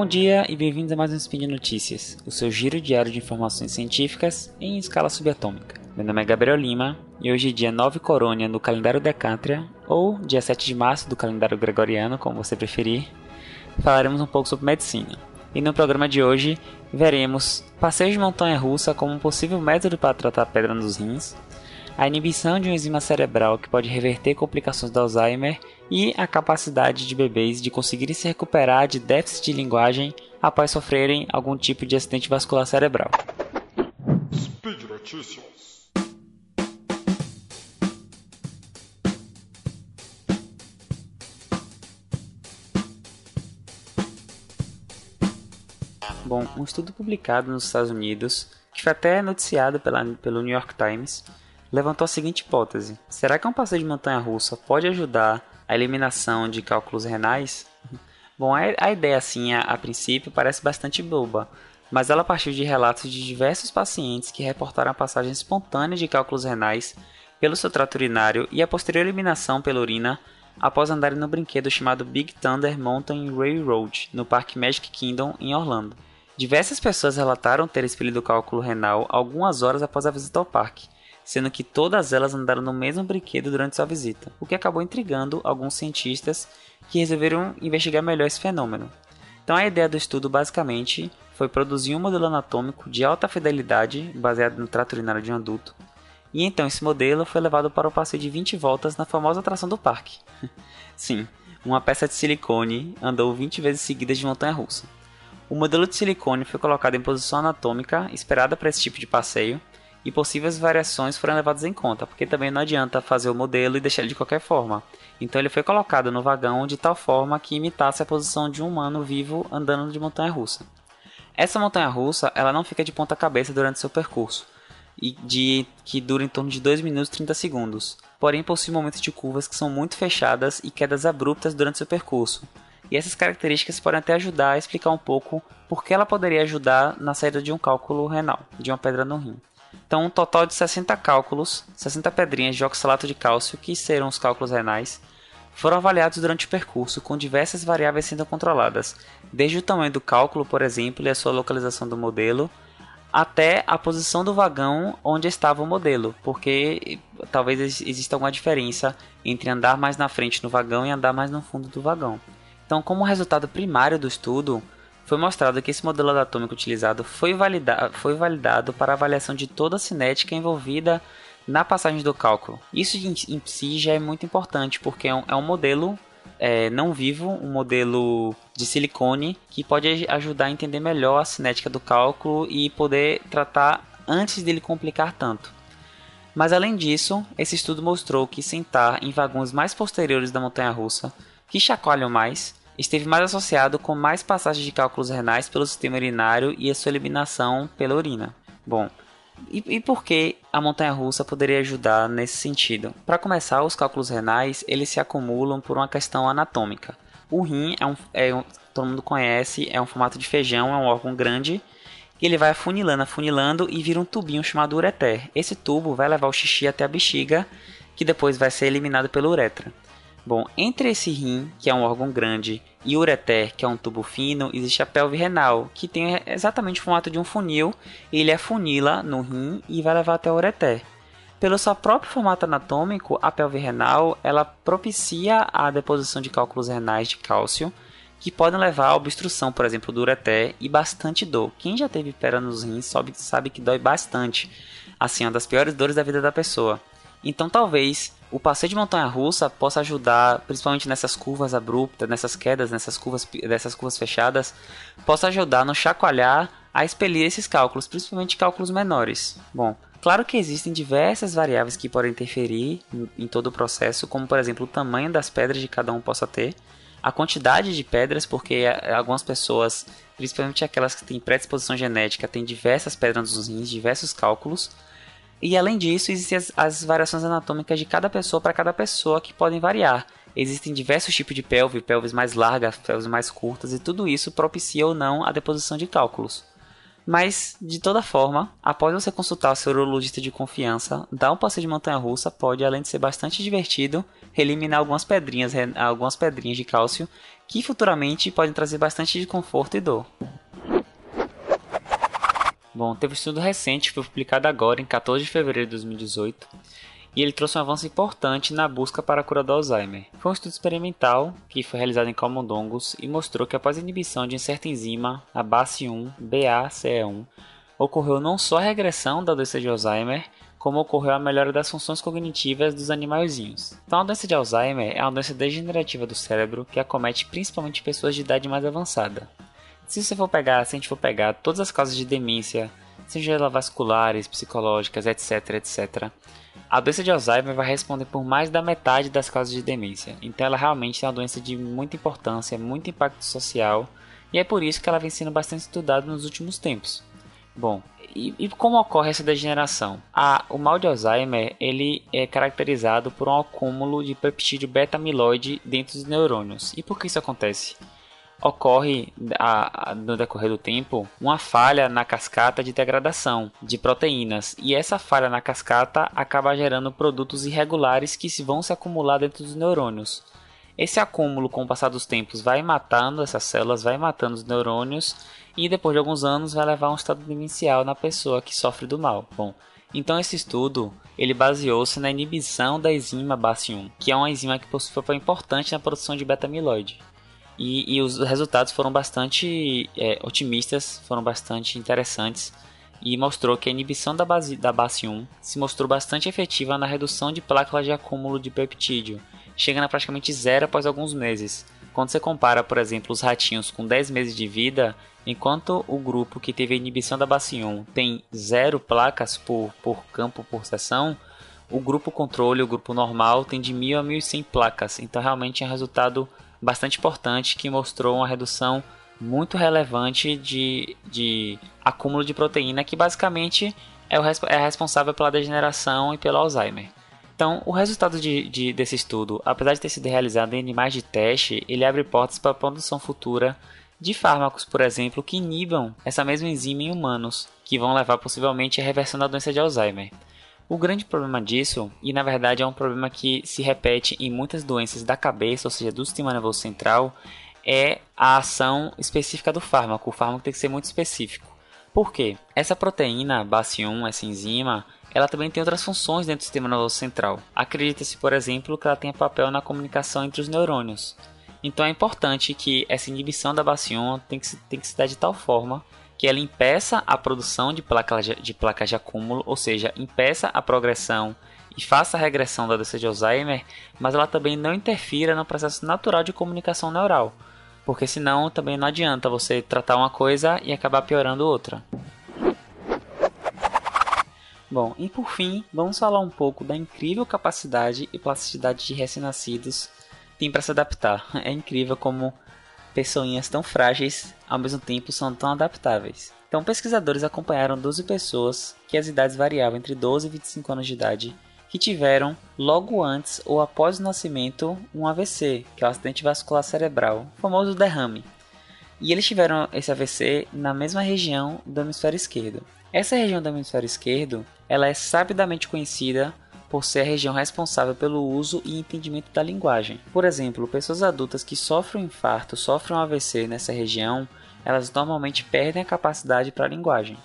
Bom dia e bem-vindos a mais um Spin de Notícias, o seu giro diário de informações científicas em escala subatômica. Meu nome é Gabriel Lima e hoje é dia 9 Corônia no calendário Decátria, ou dia 7 de março do calendário Gregoriano, como você preferir. Falaremos um pouco sobre medicina. E no programa de hoje veremos passeio de montanha-russa como um possível método para tratar pedra nos rins, a inibição de uma enzima cerebral que pode reverter complicações do Alzheimer e a capacidade de bebês de conseguirem se recuperar de déficit de linguagem após sofrerem algum tipo de acidente vascular cerebral. Speed Notícias. Bom, um estudo publicado nos Estados Unidos, que foi até noticiado pela, pelo New York Times, levantou a seguinte hipótese: será que um passeio de montanha-russa pode ajudar a eliminação de cálculos renais? Bom, a, ideia assim, a, a princípio, parece bastante boba, mas ela partiu de relatos de diversos pacientes que reportaram a passagem espontânea de cálculos renais pelo seu trato urinário e a posterior eliminação pela urina após andarem no brinquedo chamado Big Thunder Mountain Railroad no Parque Magic Kingdom em Orlando. Diversas pessoas relataram ter expelido cálculo renal algumas horas após a visita ao parque, sendo que todas elas andaram no mesmo brinquedo durante sua visita, o que acabou intrigando alguns cientistas que resolveram investigar melhor esse fenômeno. Então a ideia do estudo basicamente foi produzir um modelo anatômico de alta fidelidade, baseado no trato urinário de um adulto, e então esse modelo foi levado para o passeio de 20 voltas na famosa atração do parque. Sim, uma peça de silicone andou 20 vezes seguidas de montanha russa. O modelo de silicone foi colocado em posição anatômica esperada para esse tipo de passeio, e possíveis variações foram levadas em conta, porque também não adianta fazer o modelo e deixar ele de qualquer forma. Então ele foi colocado no vagão de tal forma que imitasse a posição de um humano vivo andando de montanha-russa. Essa montanha-russa ela não fica de ponta cabeça durante seu percurso, e de que dura em torno de 2 minutos e 30 segundos. Porém, possui momentos de curvas que são muito fechadas e quedas abruptas durante seu percurso. E essas características podem até ajudar a explicar um pouco por que ela poderia ajudar na saída de um cálculo renal, de uma pedra no rim. Então, um total de 60 cálculos, 60 pedrinhas de oxalato de cálcio, que serão os cálculos renais, foram avaliados durante o percurso, com diversas variáveis sendo controladas, desde o tamanho do cálculo, por exemplo, e a sua localização do modelo, até a posição do vagão onde estava o modelo, porque talvez exista alguma diferença entre andar mais na frente no vagão e andar mais no fundo do vagão. Então, como resultado primário do estudo, foi mostrado que esse modelo anatômico utilizado foi, valida foi validado para avaliação de toda a cinética envolvida na passagem do cálculo. Isso em, em si já é muito importante, porque é um, é um modelo é, não vivo, um modelo de silicone que pode ajudar a entender melhor a cinética do cálculo e poder tratar antes dele complicar tanto. Mas além disso, esse estudo mostrou que sentar em vagões mais posteriores da montanha russa, que chacoalham mais, esteve mais associado com mais passagens de cálculos renais pelo sistema urinário e a sua eliminação pela urina. Bom, e, e por que a montanha-russa poderia ajudar nesse sentido? Para começar, os cálculos renais eles se acumulam por uma questão anatômica. O rim é um, é um, todo mundo conhece, é um formato de feijão, é um órgão grande e ele vai afunilando, afunilando e vira um tubinho chamado ureter. Esse tubo vai levar o xixi até a bexiga, que depois vai ser eliminado pela uretra. Bom, entre esse rim, que é um órgão grande, e o ureter, que é um tubo fino, existe a pelve renal, que tem exatamente o formato de um funil, ele afunila no rim e vai levar até o ureter. Pelo seu próprio formato anatômico, a pelve renal ela propicia a deposição de cálculos renais de cálcio, que podem levar à obstrução, por exemplo, do ureter e bastante dor. Quem já teve pedra nos rins sabe, sabe que dói bastante. Assim, é uma das piores dores da vida da pessoa. Então, talvez o passeio de montanha russa possa ajudar, principalmente nessas curvas abruptas, nessas quedas, nessas curvas, nessas curvas fechadas, possa ajudar no chacoalhar a expelir esses cálculos, principalmente cálculos menores. Bom, claro que existem diversas variáveis que podem interferir em todo o processo, como por exemplo o tamanho das pedras de cada um possa ter, a quantidade de pedras, porque algumas pessoas, principalmente aquelas que têm predisposição genética, têm diversas pedras nos rins, diversos cálculos e além disso, existem as, as variações anatômicas de cada pessoa para cada pessoa que podem variar. Existem diversos tipos de pelve, pelves mais largas, pelves mais curtas, e tudo isso propicia ou não a deposição de cálculos. Mas, de toda forma, após você consultar o seu urologista de confiança, dar um passeio de montanha-russa pode, além de ser bastante divertido, eliminar algumas pedrinhas, algumas pedrinhas de cálcio que futuramente podem trazer bastante desconforto e dor. Bom, teve um estudo recente que foi publicado agora, em 14 de fevereiro de 2018, e ele trouxe um avanço importante na busca para a cura do Alzheimer. Foi um estudo experimental que foi realizado em camundongos e mostrou que após a inibição de certa enzima, a BACE1, BACE1, ocorreu não só a regressão da doença de Alzheimer, como ocorreu a melhora das funções cognitivas dos animaizinhos. Então, a doença de Alzheimer é uma doença degenerativa do cérebro que acomete principalmente pessoas de idade mais avançada. Se você for pegar, se a gente for pegar todas as causas de demência, seja elas vasculares, psicológicas, etc, etc, a doença de Alzheimer vai responder por mais da metade das causas de demência, então ela realmente é uma doença de muita importância, muito impacto social, e é por isso que ela vem sendo bastante estudada nos últimos tempos. Bom, e, e como ocorre essa degeneração? A, o mal de Alzheimer ele é caracterizado por um acúmulo de peptídeo beta-amiloide dentro dos neurônios. E por que isso acontece? Ocorre a, a, no decorrer do tempo uma falha na cascata de degradação de proteínas e essa falha na cascata acaba gerando produtos irregulares que vão se acumular dentro dos neurônios. Esse acúmulo com o passar dos tempos vai matando essas células, vai matando os neurônios e depois de alguns anos vai levar a um estado demencial na pessoa que sofre do mal. Bom, então esse estudo ele baseou-se na inibição da enzima BACE1, que é uma enzima que possui papel importante na produção de beta-amiloide. E, e os resultados foram bastante é, otimistas, foram bastante interessantes e mostrou que a inibição da base, da base 1 se mostrou bastante efetiva na redução de placas de acúmulo de peptídeo, chegando a praticamente zero após alguns meses. Quando você compara, por exemplo, os ratinhos com 10 meses de vida, enquanto o grupo que teve a inibição da base 1 tem zero placas por, por campo por sessão, o grupo controle, o grupo normal, tem de 1000 a 1100 placas. Então, realmente é um resultado bastante importante que mostrou uma redução muito relevante de, de acúmulo de proteína, que basicamente é, o, é responsável pela degeneração e pelo Alzheimer. Então, o resultado de, de, desse estudo, apesar de ter sido realizado em animais de teste, ele abre portas para a produção futura de fármacos, por exemplo, que inibam essa mesma enzima em humanos, que vão levar possivelmente à reversão da doença de Alzheimer. O grande problema disso, e na verdade é um problema que se repete em muitas doenças da cabeça, ou seja, do sistema nervoso central, é a ação específica do fármaco. O fármaco tem que ser muito específico. Por quê? Essa proteína BACE1, essa enzima, ela também tem outras funções dentro do sistema nervoso central. Acredita-se, por exemplo, que ela tenha papel na comunicação entre os neurônios. Então é importante que essa inibição da BACE1 tem que, tem que se dar de tal forma que ela impeça a produção de placas de, placas de acúmulo, ou seja, impeça a progressão e faça a regressão da doença de Alzheimer, mas ela também não interfira no processo natural de comunicação neural, porque senão também não adianta você tratar uma coisa e acabar piorando outra. Bom, e por fim, vamos falar um pouco da incrível capacidade e plasticidade de recém-nascidos tem para se adaptar. É incrível como pessoinhas tão frágeis ao mesmo tempo são tão adaptáveis. Então, pesquisadores acompanharam 12 pessoas que as idades variavam entre 12 e 25 anos de idade que tiveram logo antes ou após o nascimento um AVC, que é o acidente vascular cerebral, famoso derrame. E eles tiveram esse AVC na mesma região do hemisfério esquerdo. Essa região do hemisfério esquerdo, ela é sabidamente conhecida por ser a região responsável pelo uso e entendimento da linguagem. Por exemplo, pessoas adultas que sofrem um infarto, sofrem um AVC nessa região, elas normalmente perdem a capacidade para a linguagem.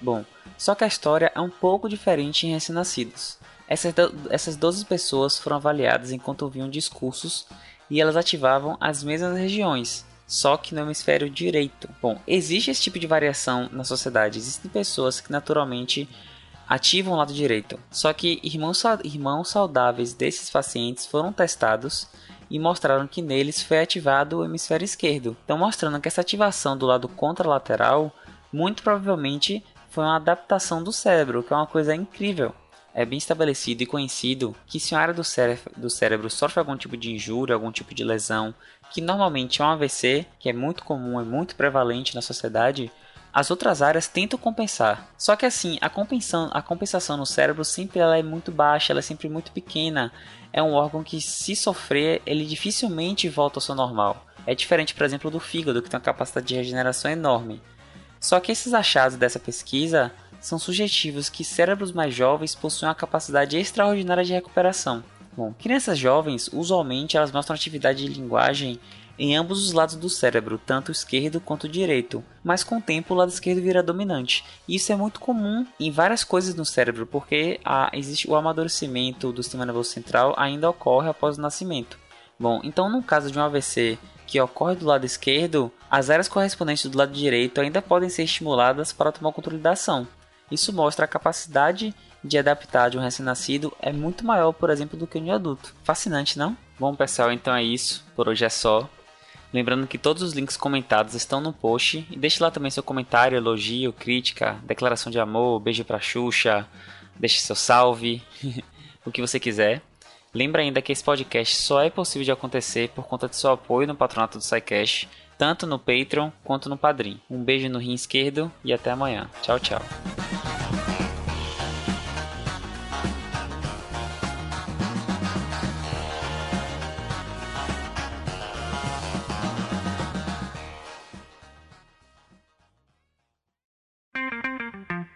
Bom, só que a história é um pouco diferente em recém-nascidos. Essas, essas 12 pessoas foram avaliadas enquanto ouviam discursos e elas ativavam as mesmas regiões, só que no hemisfério direito. Bom, existe esse tipo de variação na sociedade. Existem pessoas que naturalmente ativam o lado direito. Só que irmãos, irmãos saudáveis desses pacientes foram testados e mostraram que neles foi ativado o hemisfério esquerdo. Então, mostrando que essa ativação do lado contralateral muito provavelmente foi uma adaptação do cérebro, que é uma coisa incrível. É bem estabelecido e conhecido que se uma área do cérebro, do cérebro sofre algum tipo de injúria, algum tipo de lesão, que normalmente é um AVC, que é muito comum, é muito prevalente na sociedade, as outras áreas tentam compensar. Só que assim, a compensação, a compensação no cérebro sempre ela é muito baixa, ela é sempre muito pequena. É um órgão que se sofrer, ele dificilmente volta ao seu normal. É diferente, por exemplo, do fígado, que tem uma capacidade de regeneração enorme. Só que esses achados dessa pesquisa são subjetivos que cérebros mais jovens possuem uma capacidade extraordinária de recuperação. Bom, crianças jovens, usualmente elas mostram atividade de linguagem em ambos os lados do cérebro, tanto esquerdo quanto direito, mas com o tempo o lado esquerdo vira dominante. Isso é muito comum em várias coisas no cérebro, porque a, existe o amadurecimento do sistema nervoso central ainda ocorre após o nascimento. Bom, então no caso de um AVC que ocorre do lado esquerdo, as áreas correspondentes do lado direito ainda podem ser estimuladas para tomar o controle da ação. Isso mostra a capacidade de adaptar de um recém-nascido é muito maior, por exemplo, do que de um adulto. Fascinante, não? Bom, pessoal, então é isso. Por hoje é só. Lembrando que todos os links comentados estão no post e deixe lá também seu comentário, elogio, crítica, declaração de amor, beijo pra Xuxa, deixe seu salve, o que você quiser. Lembra ainda que esse podcast só é possível de acontecer por conta de seu apoio no patronato do SciCash, tanto no Patreon quanto no Padrim. Um beijo no rim esquerdo e até amanhã. Tchau, tchau.